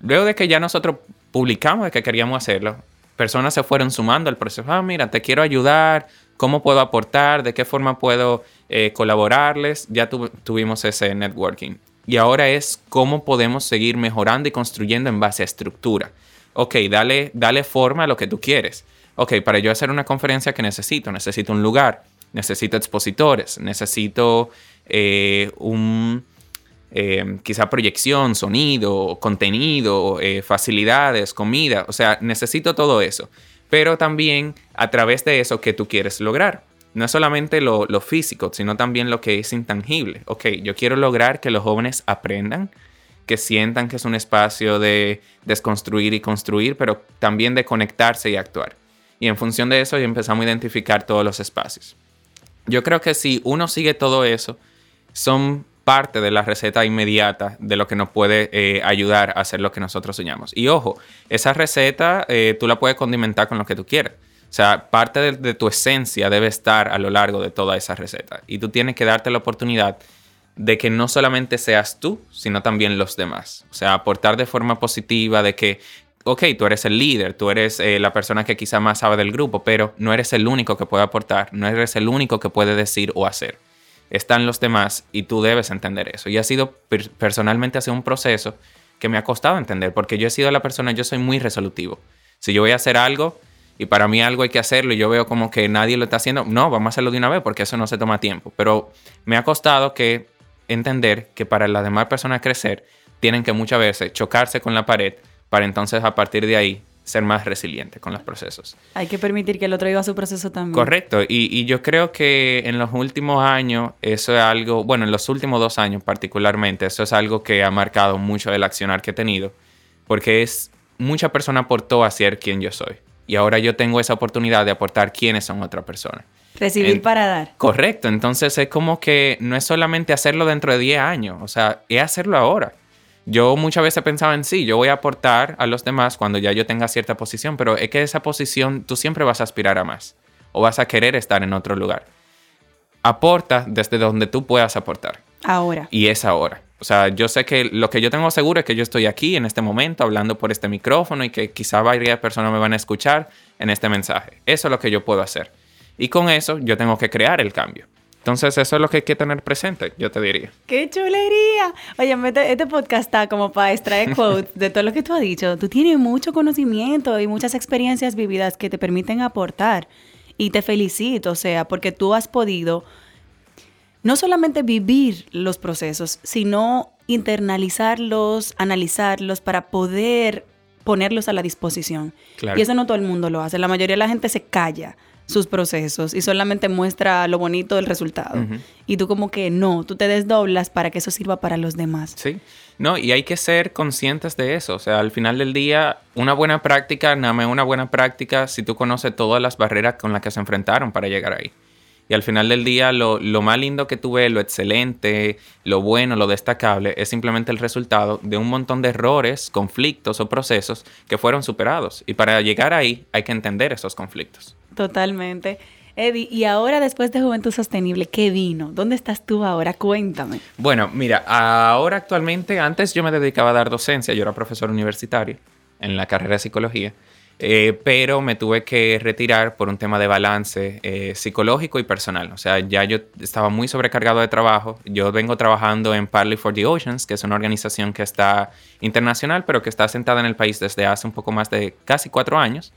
Luego de que ya nosotros publicamos de que queríamos hacerlo, personas se fueron sumando al proceso. Ah, mira, te quiero ayudar, cómo puedo aportar, de qué forma puedo eh, colaborarles. Ya tuvimos ese networking. Y ahora es cómo podemos seguir mejorando y construyendo en base a estructura. Ok, dale, dale forma a lo que tú quieres. Ok, para yo hacer una conferencia que necesito, necesito un lugar, necesito expositores, necesito eh, un eh, quizá proyección, sonido, contenido, eh, facilidades, comida. O sea, necesito todo eso. Pero también a través de eso que tú quieres lograr. No es solamente lo, lo físico, sino también lo que es intangible. Ok, yo quiero lograr que los jóvenes aprendan, que sientan que es un espacio de desconstruir y construir, pero también de conectarse y actuar. Y en función de eso, ya empezamos a identificar todos los espacios. Yo creo que si uno sigue todo eso, son parte de la receta inmediata de lo que nos puede eh, ayudar a hacer lo que nosotros soñamos. Y ojo, esa receta eh, tú la puedes condimentar con lo que tú quieras. O sea, parte de, tu esencia debe estar a lo largo de toda esa receta. Y tú tienes que darte la oportunidad de que no solamente seas tú, sino también los demás. O sea, aportar de forma positiva, de que, ok, tú eres el líder, tú eres eh, la persona que quizá más sabe del grupo, pero no eres el único que puede aportar, no eres el único que puede decir o hacer están los demás y tú debes entender eso. Y ha sido personalmente ha sido un proceso que me ha costado entender porque yo he sido la persona, yo soy muy resolutivo. Si yo voy a hacer algo y para mí algo hay que hacerlo y yo veo como que nadie lo está haciendo, no, vamos a hacerlo de una vez porque eso no se toma tiempo. Pero me ha costado que entender que para las demás personas crecer tienen que muchas veces chocarse con la pared para entonces a partir de ahí ser más resiliente con los procesos. Hay que permitir que el otro viva su proceso también. Correcto, y, y, yo creo que en los últimos años eso es algo, bueno, en los últimos dos años particularmente, eso es algo que ha marcado mucho el accionar que he tenido, porque es mucha persona aportó a ser quien yo soy, y ahora yo tengo esa oportunidad de aportar quiénes son otra persona. Recibir en, para dar. Correcto, entonces es como que no es solamente hacerlo dentro de 10 años, o sea, es hacerlo ahora yo muchas veces pensaba en sí, yo voy a aportar a los demás cuando ya yo tenga cierta posición, pero es que esa posición tú siempre vas a aspirar a más o vas a querer estar en otro lugar. Aporta desde donde tú puedas aportar. Ahora. Y es ahora. O sea, yo sé que lo que yo tengo seguro es que yo estoy aquí en este momento hablando por este micrófono y que quizá varias personas me van a escuchar en este mensaje. Eso es lo que yo puedo hacer. Y con eso yo tengo que crear el cambio. Entonces, eso es lo que hay que tener presente, yo te diría. ¡Qué chulería! Oye, este, este podcast está como para extraer quotes de todo lo que tú has dicho. Tú tienes mucho conocimiento y muchas experiencias vividas que te permiten aportar. Y te felicito, o sea, porque tú has podido no solamente vivir los procesos, sino internalizarlos, analizarlos para poder ponerlos a la disposición. Claro. Y eso no todo el mundo lo hace. La mayoría de la gente se calla sus procesos y solamente muestra lo bonito del resultado. Y tú como que no, tú te desdoblas para que eso sirva para los demás. Sí, no, y hay que ser conscientes de eso. O sea, al final del día, una buena práctica, nada más una buena práctica si tú conoces todas las barreras con las que se enfrentaron para llegar ahí. Y al final del día, lo, lo, más lindo que tú ves, lo excelente, lo bueno, lo destacable, es simplemente el resultado de un montón de errores, conflictos o procesos que fueron superados. Y para llegar ahí hay que entender esos conflictos. Totalmente. Eddie, y ahora después de Juventud Sostenible, ¿qué vino? ¿Dónde estás tú ahora? Cuéntame. Bueno, mira, ahora actualmente, antes yo me dedicaba a dar docencia, yo era profesor universitario en la carrera de psicología, eh, pero me tuve que retirar por un tema de balance eh, psicológico y personal. O sea, ya yo estaba muy sobrecargado de trabajo. Yo vengo trabajando en Partly for the Oceans, que es una organización que está internacional, pero que está sentada en el país desde hace un poco más de casi cuatro años.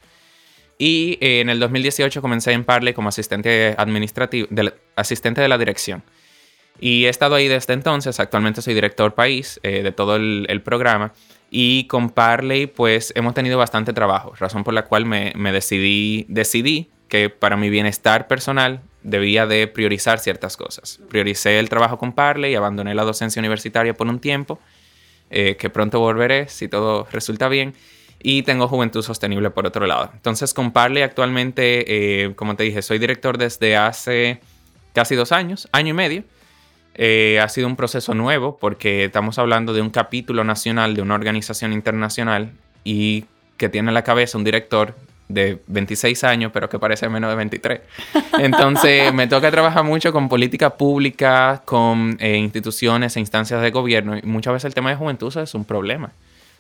Y eh, en el 2018 comencé en Parley como asistente administrativo, de asistente de la dirección. Y he estado ahí desde entonces. Actualmente soy director país eh, de todo el, el, programa. Y con Parley, pues hemos tenido bastante trabajo, razón por la cual me, me, decidí, decidí que para mi bienestar personal debía de priorizar ciertas cosas. Prioricé el trabajo con Parley, abandoné la docencia universitaria por un tiempo, eh, que pronto volveré si todo resulta bien y tengo Juventud Sostenible por otro lado. Entonces, con Parley actualmente, eh, como te dije, soy director desde hace casi dos años, año y medio. Eh, ha sido un proceso nuevo porque estamos hablando de un capítulo nacional de una organización internacional y que tiene a la cabeza un director de 26 años, pero que parece menos de 23. Entonces, me toca trabajar mucho con política pública, con eh, instituciones e instancias de gobierno y muchas veces el tema de juventud es un problema.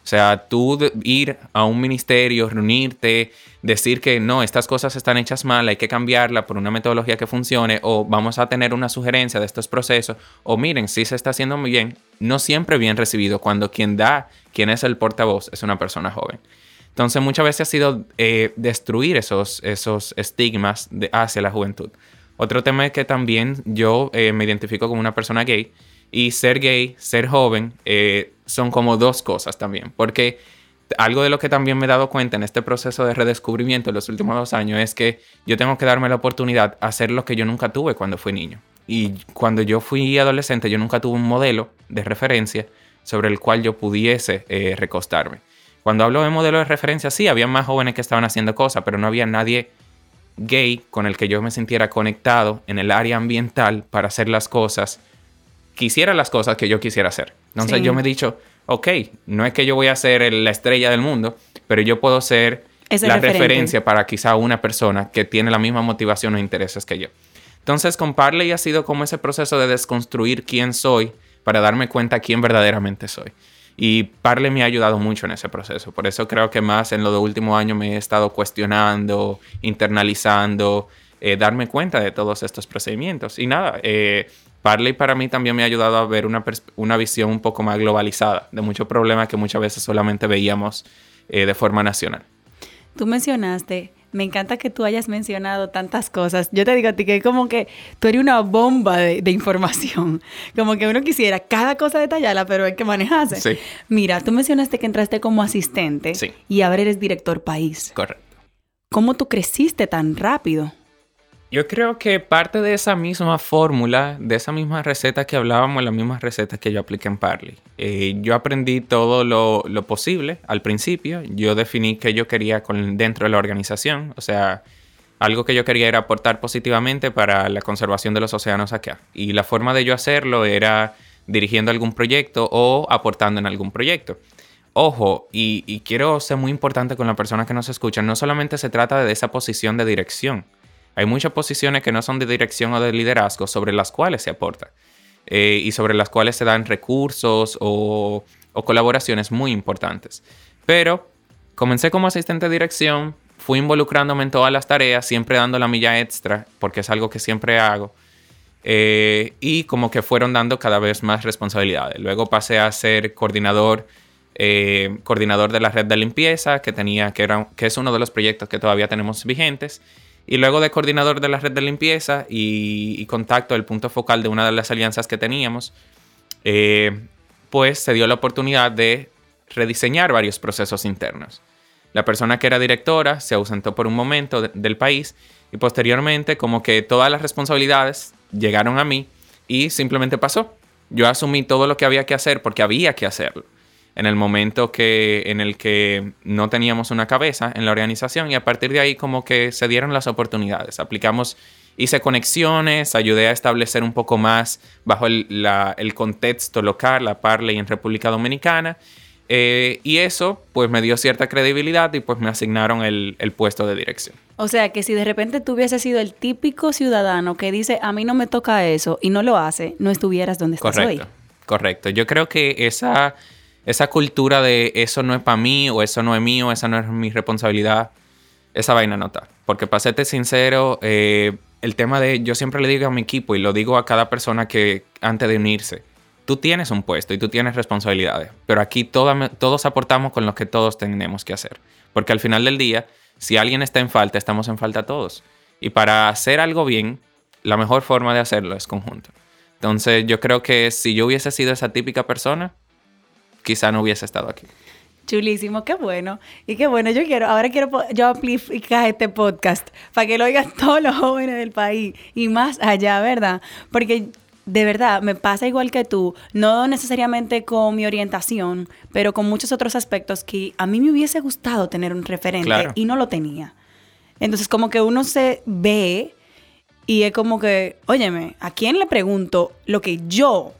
O sea, tú ir a un ministerio, reunirte, decir que no, estas cosas están hechas mal, hay que cambiarla por una metodología que funcione, o vamos a tener una sugerencia de estos procesos, o miren, si se está haciendo muy bien, no siempre bien recibido cuando quien da, quien es el portavoz, es una persona joven. Entonces muchas veces ha sido eh, destruir esos, esos estigmas de, hacia la juventud. Otro tema es que también yo eh, me identifico como una persona gay Y ser gay, ser joven, eh, son como dos cosas también. Porque algo de lo que también me he dado cuenta en este proceso de redescubrimiento en los últimos dos años es que yo tengo que darme la oportunidad de hacer lo que yo nunca tuve cuando fui niño. Y cuando yo fui adolescente, yo nunca tuve un modelo de referencia sobre el cual yo pudiese eh, recostarme. Cuando hablo de modelo de referencia, sí, había más jóvenes que estaban haciendo cosas, pero no había nadie gay con el que yo me sintiera conectado en el área ambiental para hacer las cosas, quisiera las cosas que yo quisiera hacer. Entonces yo me he dicho, ok, no es que yo voy a ser la estrella del mundo, pero yo puedo ser la referencia para quizá una persona que tiene la misma motivación o intereses que yo. Entonces con Parley ha sido como ese proceso de desconstruir quién soy para darme cuenta quién verdaderamente soy. Y Parley me ha ayudado mucho en ese proceso. Por eso creo que más en los últimos años me he estado cuestionando, internalizando, eh, darme cuenta de todos estos procedimientos. Y nada, eh, Parley para mí también me ha ayudado a ver una, una visión un poco más globalizada de muchos problemas que muchas veces solamente veíamos eh, de forma nacional. Tú mencionaste me encanta que tú hayas mencionado tantas cosas. Yo te digo a ti que como que tú eres una bomba de, información. Como que uno quisiera cada cosa detallarla, pero hay que manejarse. Sí. Mira, tú mencionaste que entraste como asistente y ahora eres director país. Correcto. ¿Cómo tú creciste tan rápido? Yo creo que parte de esa misma fórmula, de esa misma receta que hablábamos, las mismas recetas que yo apliqué en Parley. Eh, yo aprendí todo lo, posible al principio. Yo definí qué yo quería con, dentro de la organización. O sea, algo que yo quería era aportar positivamente para la conservación de los océanos acá. Y la forma de yo hacerlo era dirigiendo algún proyecto o aportando en algún proyecto. Ojo, y, y quiero ser muy importante con la persona que nos escucha, no solamente se trata de esa posición de dirección hay muchas posiciones que no son de dirección o de liderazgo sobre las cuales se aporta eh, y sobre las cuales se dan recursos o, colaboraciones muy importantes. Pero comencé como asistente de dirección, fui involucrándome en todas las tareas, siempre dando la milla extra, porque es algo que siempre hago. Eh, y como que fueron dando cada vez más responsabilidades. Luego pasé a ser coordinador, eh, coordinador de la red de limpieza, que, tenía, que, era, que es uno de los proyectos que todavía tenemos vigentes. Y luego de coordinador de la red de limpieza y, contacto, el punto focal de una de las alianzas que teníamos, eh, pues se dio la oportunidad de rediseñar varios procesos internos. La persona que era directora se ausentó por un momento del país y posteriormente como que todas las responsabilidades llegaron a mí y simplemente pasó. Yo asumí todo lo que había que hacer porque había que hacerlo en el momento que, en el que no teníamos una cabeza en la organización y a partir de ahí como que se dieron las oportunidades. Aplicamos, hice conexiones, ayudé a establecer un poco más bajo el, contexto local, la Parley en República Dominicana. Eh, y eso pues me dio cierta credibilidad y pues me asignaron el, puesto de dirección. O sea que si de repente tú hubieses sido el típico ciudadano que dice a mí no me toca eso y no lo hace, no estuvieras donde estás correcto, Correcto. Yo creo que esa esa cultura de eso no es para mí o eso no es mío, esa no es mi responsabilidad, esa vaina no está. Porque para serte sincero, eh, el tema de, yo siempre le digo a mi equipo y lo digo a cada persona que antes de unirse, tú tienes un puesto y tú tienes responsabilidades, pero aquí todos aportamos con lo que todos tenemos que hacer. Porque al final del día, si alguien está en falta, estamos en falta todos. Y para hacer algo bien, la mejor forma de hacerlo es conjunto. Entonces yo creo que si yo hubiese sido esa típica persona, quizá no hubiese estado aquí. Chulísimo, qué bueno. Y qué bueno, yo quiero, ahora quiero yo amplificar este podcast para que lo oigan todos los jóvenes del país y más allá, ¿verdad? Porque de verdad me pasa igual que tú, no necesariamente con mi orientación, pero con muchos otros aspectos que a mí me hubiese gustado tener un referente y no lo tenía. Entonces como que uno se ve y es como que, óyeme, ¿a quién le pregunto lo que yo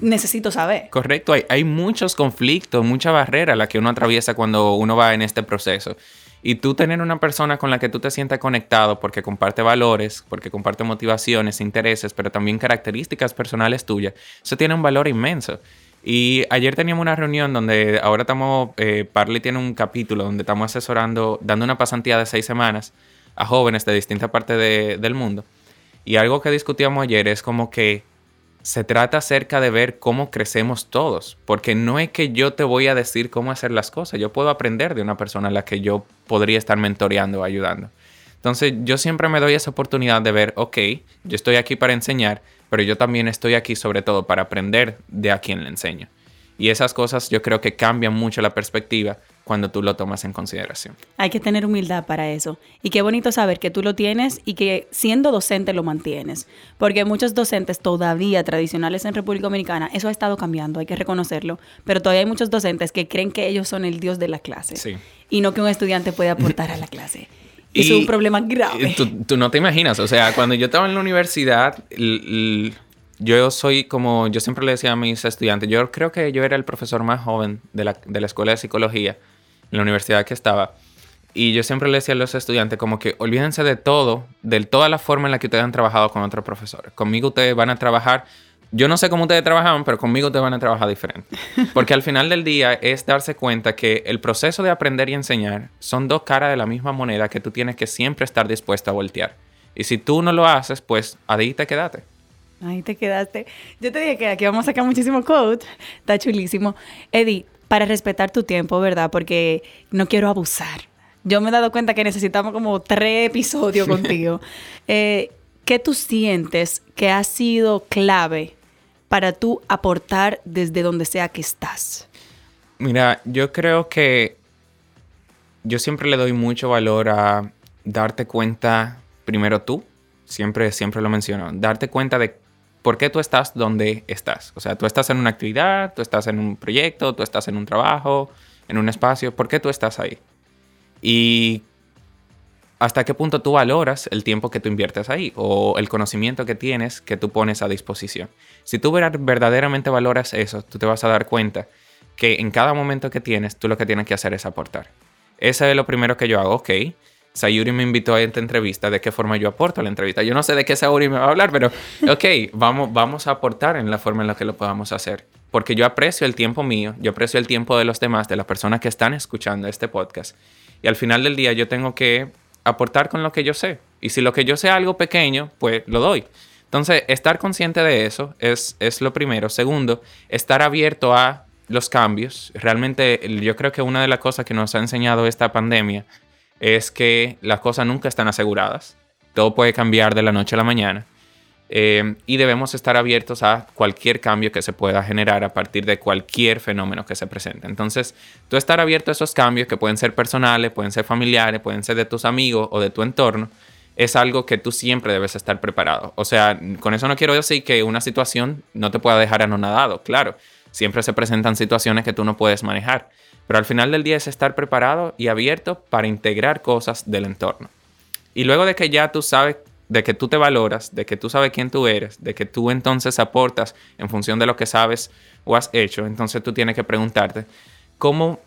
necesito saber. Correcto, hay, hay muchos conflictos, mucha barrera la que uno atraviesa cuando uno va en este proceso. Y tú tener una persona con la que tú te sientas conectado porque comparte valores, porque comparte motivaciones, intereses, pero también características personales tuyas, eso tiene un valor inmenso. Y ayer teníamos una reunión donde ahora estamos, eh, Parley tiene un capítulo donde estamos asesorando, dando una pasantía de seis semanas a jóvenes de distintas partes del mundo. Y algo que discutíamos ayer es como que se trata acerca de ver cómo crecemos todos, porque no es que yo te voy a decir cómo hacer las cosas, yo puedo aprender de una persona a la que yo podría estar mentoreando o ayudando. Entonces yo siempre me doy esa oportunidad de ver, ok, yo estoy aquí para enseñar, pero yo también estoy aquí sobre todo para aprender de a quien le enseño. Y esas cosas yo creo que cambian mucho la perspectiva cuando tú lo tomas en consideración. Hay que tener humildad para eso. Y qué bonito saber que tú lo tienes y que siendo docente lo mantienes. Porque muchos docentes todavía tradicionales en República Dominicana, eso ha estado cambiando, hay que reconocerlo. Pero todavía hay muchos docentes que creen que ellos son el dios de la clase. Sí. Y no que un estudiante puede aportar a la clase. Y es un problema grave. Tú, tú, no te imaginas, o sea, cuando yo estaba en la universidad, yo soy como, yo siempre le decía a mis estudiantes, yo creo que yo era el profesor más joven de la, de la escuela de psicología en la universidad que estaba. Y yo siempre le decía a los estudiantes como que olvídense de todo, de toda la forma en la que ustedes han trabajado con otros profesores. Conmigo ustedes van a trabajar, yo no sé cómo ustedes trabajaban, pero conmigo ustedes van a trabajar diferente. Porque al final del día es darse cuenta que el proceso de aprender y enseñar son dos caras de la misma moneda que tú tienes que siempre estar dispuesto a voltear. Y si tú no lo haces, pues ahí te quedaste. Ahí te quedaste. Yo te dije que aquí vamos a sacar muchísimo code. Está chulísimo. Eddie, para respetar tu tiempo, ¿verdad? Porque no quiero abusar. Yo me he dado cuenta que necesitamos como tres episodios contigo. Eh, ¿Qué tú sientes que ha sido clave para tú aportar desde donde sea que estás? Mira, yo creo que yo siempre le doy mucho valor a darte cuenta primero tú, siempre, siempre lo menciono, darte cuenta de por qué tú estás donde estás. O sea, tú estás en una actividad, tú estás en un proyecto, tú estás en un trabajo, en un espacio, ¿por qué tú estás ahí? Y hasta qué punto tú valoras el tiempo que tú inviertes ahí o el conocimiento que tienes que tú pones a disposición. Si tú verdaderamente valoras eso, tú te vas a dar cuenta que en cada momento que tienes, tú lo que tienes que hacer es aportar. Ese es lo primero que yo hago, ok. Sayuri me invitó a esta entrevista, ¿de qué forma yo aporto a la entrevista? Yo no sé de qué Sayuri me va a hablar, pero ok, vamos, vamos a aportar en la forma en la que lo podamos hacer. Porque yo aprecio el tiempo mío, yo aprecio el tiempo de los demás, de las personas que están escuchando este podcast. Y al final del día yo tengo que aportar con lo que yo sé. Y si lo que yo sé es algo pequeño, pues lo doy. Entonces, estar consciente de eso es, es lo primero. Segundo, estar abierto a los cambios. Realmente yo creo que una de las cosas que nos ha enseñado esta pandemia es que las cosas nunca están aseguradas. Todo puede cambiar de la noche a la mañana. Eh, y debemos estar abiertos a cualquier cambio que se pueda generar a partir de cualquier fenómeno que se presente. Entonces, tú estar abierto a esos cambios que pueden ser personales, pueden ser familiares, pueden ser de tus amigos o de tu entorno, es algo que tú siempre debes estar preparado. O sea, con eso no quiero decir que una situación no te pueda dejar anonadado, claro. Siempre se presentan situaciones que tú no puedes manejar. Pero al final del día es estar preparado y abierto para integrar cosas del entorno. Y luego de que ya tú sabes, de que tú te valoras, de que tú sabes quién tú eres, de que tú entonces aportas en función de lo que sabes o has hecho, entonces tú tienes que preguntarte, ¿cómo,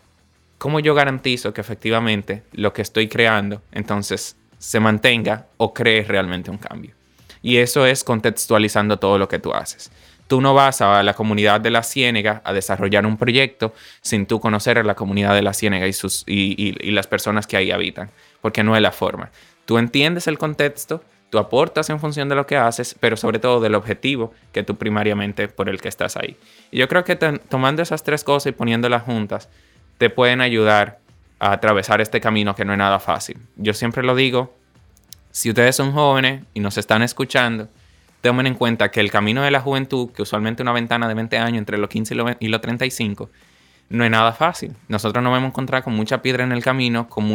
cómo yo garantizo que efectivamente lo que estoy creando entonces se mantenga o cree realmente un cambio? Y eso es contextualizando todo lo que tú haces. Tú no vas a la comunidad de la Ciénega a desarrollar un proyecto sin tú conocer a la comunidad de la Ciénega y, sus, y, las personas que ahí habitan, porque no es la forma. Tú entiendes el contexto, tú aportas en función de lo que haces, pero sobre todo del objetivo que tú primariamente por el que estás ahí. Y yo creo que tomando esas tres cosas y poniéndolas juntas, te pueden ayudar a atravesar este camino que no es nada fácil. Yo siempre lo digo, si ustedes son jóvenes y nos están escuchando, tomen en cuenta que el camino de la juventud, que usualmente una ventana de 20 años entre los 15 y los 35, no es nada fácil. Nosotros nos vamos a encontrar con mucha piedra en el camino, con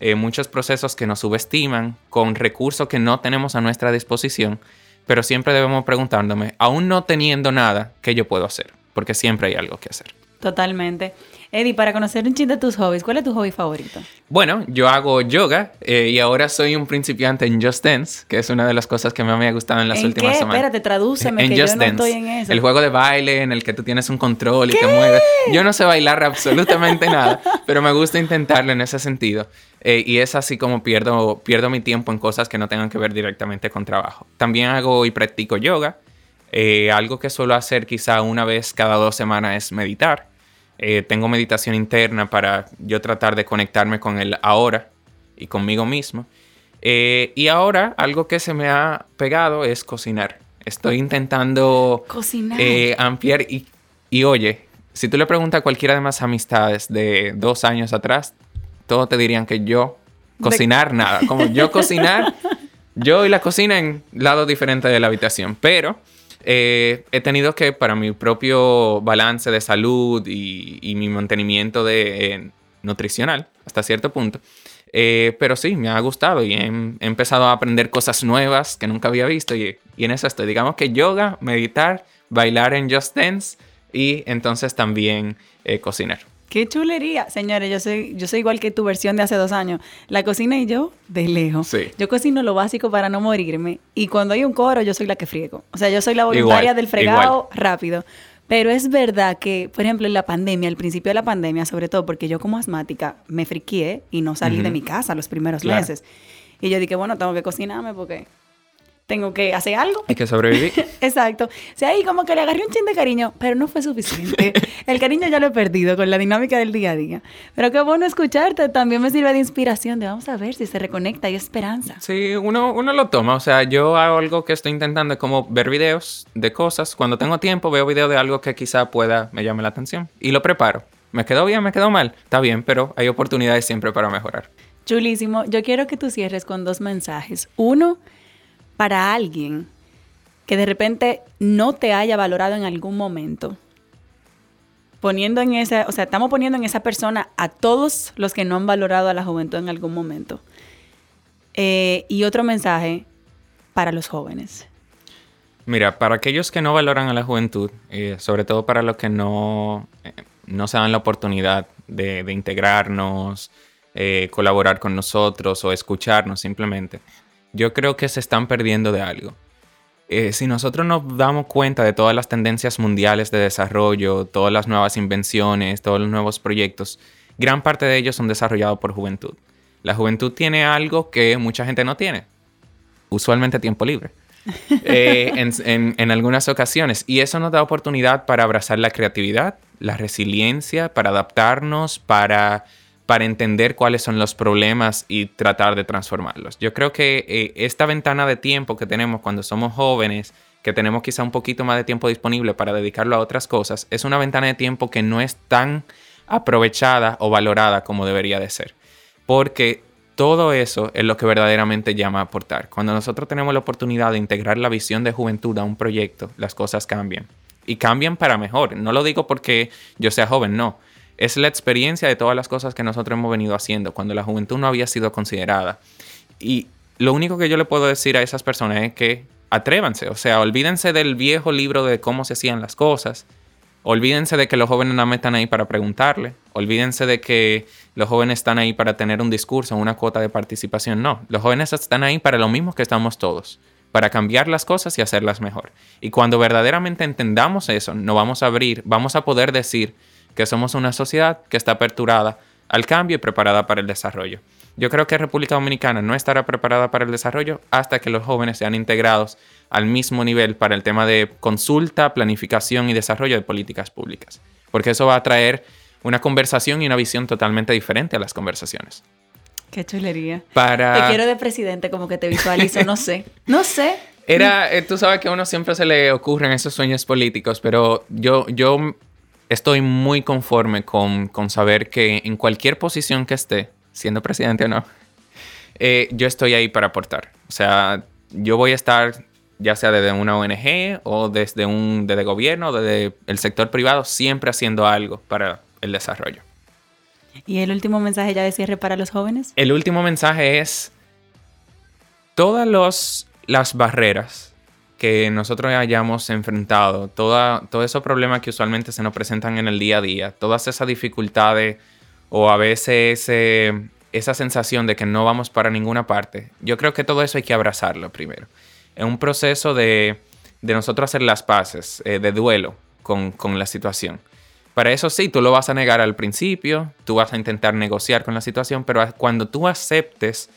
eh, muchos procesos que nos subestiman, con recursos que no tenemos a nuestra disposición, pero siempre debemos preguntándome, aún no teniendo nada, ¿qué yo puedo hacer? Porque siempre hay algo que hacer. Totalmente. Eddie, para conocer un chiste de tus hobbies, ¿cuál es tu hobby favorito? Bueno, yo hago yoga eh, y ahora soy un principiante en Just Dance, que es una de las cosas que más me ha gustado en las últimas qué? semanas. Espérate, tradúceme, en que Just yo no Dance, estoy en eso. el juego de baile en el que tú tienes un control y te mueves. Yo no sé bailar absolutamente nada, pero me gusta intentarlo en ese sentido. Eh, y es así como pierdo, pierdo mi tiempo en cosas que no tengan que ver directamente con trabajo. También hago y practico yoga. Eh, algo que suelo hacer quizá una vez cada dos semanas es meditar. Eh, tengo meditación interna para yo tratar de conectarme con el ahora y conmigo mismo. Eh, y ahora algo que se me ha pegado es cocinar. Estoy intentando Cocinar. eh, ampliar y, y oye, si tú le preguntas a cualquiera de mis amistades de dos años atrás, todos te dirían que yo cocinar nada. Como yo cocinar, Yo y la cocina en lados diferentes de la habitación, pero eh, he tenido que, para mi propio balance de salud y, mi mantenimiento de, eh, nutricional, hasta cierto punto, eh, pero sí, me ha gustado y he, empezado a aprender cosas nuevas que nunca había visto y, en eso estoy. Digamos que yoga, meditar, bailar en Just Dance y entonces también cocinar. Qué chulería. Señores, yo soy, yo soy igual que tu versión de hace dos años. La cocina y yo, de lejos. Yo cocino lo básico para no morirme. Y cuando hay un coro, yo soy la que friego. O sea, yo soy la voluntaria del fregado rápido. Pero es verdad que, por ejemplo, en la pandemia, al principio de la pandemia, sobre todo porque yo como asmática me friqué y no salí de mi casa los primeros meses. Y yo dije, bueno, tengo que cocinarme porque tengo que hacer algo. Hay que sobrevivir. Exacto. O sea, ahí como que le agarré un chin de cariño, pero no fue suficiente. El cariño ya lo he perdido con la dinámica del día a día. Pero qué bueno escucharte, también me sirve de inspiración, de vamos a ver si se reconecta, hay esperanza. Sí, uno, uno lo toma, o sea, yo hago algo que estoy intentando, es como ver videos de cosas. Cuando tengo tiempo veo videos de algo que quizá pueda, me llame la atención y lo preparo. ¿Me quedó bien? ¿Me quedó mal? Está bien, pero hay oportunidades siempre para mejorar. Chulísimo. Yo quiero que tú cierres con dos mensajes. Uno, para alguien que de repente no te haya valorado en algún momento. Poniendo en esa, o sea, estamos poniendo en esa persona a todos los que no han valorado a la juventud en algún momento. Eh, y otro mensaje para los jóvenes. Mira, para aquellos que no valoran a la juventud, eh, sobre todo para los que no, eh, no se dan la oportunidad de, de integrarnos, colaborar con nosotros o escucharnos simplemente, yo creo que se están perdiendo de algo. Eh, si nosotros nos damos cuenta de todas las tendencias mundiales de desarrollo, todas las nuevas invenciones, todos los nuevos proyectos, gran parte de ellos son desarrollados por juventud. La juventud tiene algo que mucha gente no tiene, usualmente tiempo libre. Eh, en, algunas ocasiones. Y eso nos da oportunidad para abrazar la creatividad, la resiliencia, para adaptarnos, para para entender cuáles son los problemas y tratar de transformarlos. Yo creo que eh, esta ventana de tiempo que tenemos cuando somos jóvenes, que tenemos quizá un poquito más de tiempo disponible para dedicarlo a otras cosas, es una ventana de tiempo que no es tan aprovechada o valorada como debería de ser. Porque todo eso es lo que verdaderamente llama a aportar. Cuando nosotros tenemos la oportunidad de integrar la visión de juventud a un proyecto, las cosas cambian. Y cambian para mejor. No lo digo porque yo sea joven, no es la experiencia de todas las cosas que nosotros hemos venido haciendo cuando la juventud no había sido considerada. Y lo único que yo le puedo decir a esas personas es que atrévanse, o sea, olvídense del viejo libro de cómo se hacían las cosas, olvídense de que los jóvenes no están ahí para preguntarle, olvídense de que los jóvenes están ahí para tener un discurso, una cuota de participación, no, los jóvenes están ahí para lo mismo que estamos todos, para cambiar las cosas y hacerlas mejor. Y cuando verdaderamente entendamos eso, no vamos a abrir, vamos a poder decir, que somos una sociedad que está aperturada al cambio y preparada para el desarrollo. Yo creo que República Dominicana no estará preparada para el desarrollo hasta que los jóvenes sean integrados al mismo nivel para el tema de consulta, planificación y desarrollo de políticas públicas, porque eso va a traer una conversación y una visión totalmente diferente a las conversaciones. Qué chulería. Para... Te quiero de presidente, como que te visualizo, no sé. No sé. Era, eh, tú sabes que a uno siempre se le ocurren esos sueños políticos, pero yo, yo estoy muy conforme con, saber que en cualquier posición que esté, siendo presidente o no, eh, yo estoy ahí para aportar. O sea, yo voy a estar ya sea desde una ONG o desde un desde gobierno, desde el sector privado, siempre haciendo algo para el desarrollo. ¿Y el último mensaje ya de cierre para los jóvenes? El último mensaje es todas los, las barreras que nosotros hayamos enfrentado, toda, todos esos problemas que usualmente se nos presentan en el día a día, todas esas dificultades o a veces esa sensación de que no vamos para ninguna parte, yo creo que todo eso hay que abrazarlo primero. Es un proceso de, de nosotros hacer las paces, eh, de duelo con, con la situación. Para eso sí, tú lo vas a negar al principio, tú vas a intentar negociar con la situación, pero cuando tú aceptes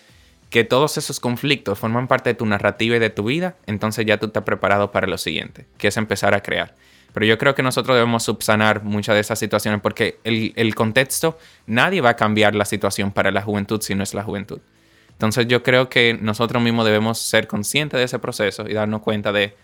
que todos esos conflictos forman parte de tu narrativa y de tu vida, entonces ya tú estás preparado para lo siguiente, que es empezar a crear. Pero yo creo que nosotros debemos subsanar muchas de esas situaciones porque el, contexto, nadie va a cambiar la situación para la juventud si no es la juventud. Entonces yo creo que nosotros mismos debemos ser conscientes de ese proceso y darnos cuenta de,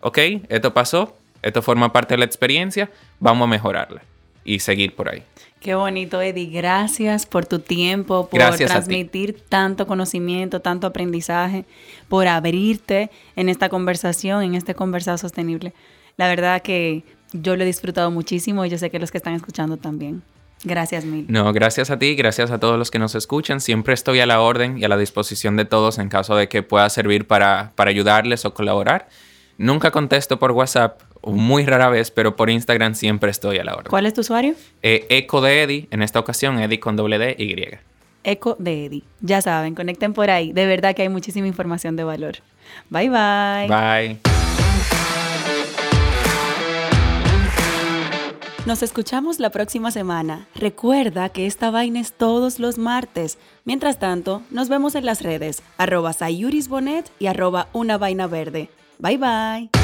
ok, esto pasó, esto forma parte de la experiencia, vamos a mejorarla y seguir por ahí. Qué bonito, Eddie. Gracias por tu tiempo, por transmitir tanto conocimiento, tanto aprendizaje, por abrirte en esta conversación, en este conversado sostenible. La verdad que yo lo he disfrutado muchísimo y yo sé que los que están escuchando también. Gracias mil. No, gracias a ti, gracias a todos los que nos escuchan. Siempre estoy a la orden y a la disposición de todos en caso de que pueda servir para, para ayudarles o colaborar. Nunca contesto por WhatsApp, muy rara vez, pero por Instagram siempre estoy a la orden. ¿Cuál es tu usuario? Eh, Eco de Eddie, en esta ocasión Eddie con doble D Y. Eco de Eddie. Ya saben, conecten por ahí. De verdad que hay muchísima información de valor. Bye bye. Bye. Nos escuchamos la próxima semana. Recuerda que esta vaina es todos los martes. Mientras tanto, nos vemos en las redes, arroba sayurisbonet y arroba una vaina verde. Bye bye.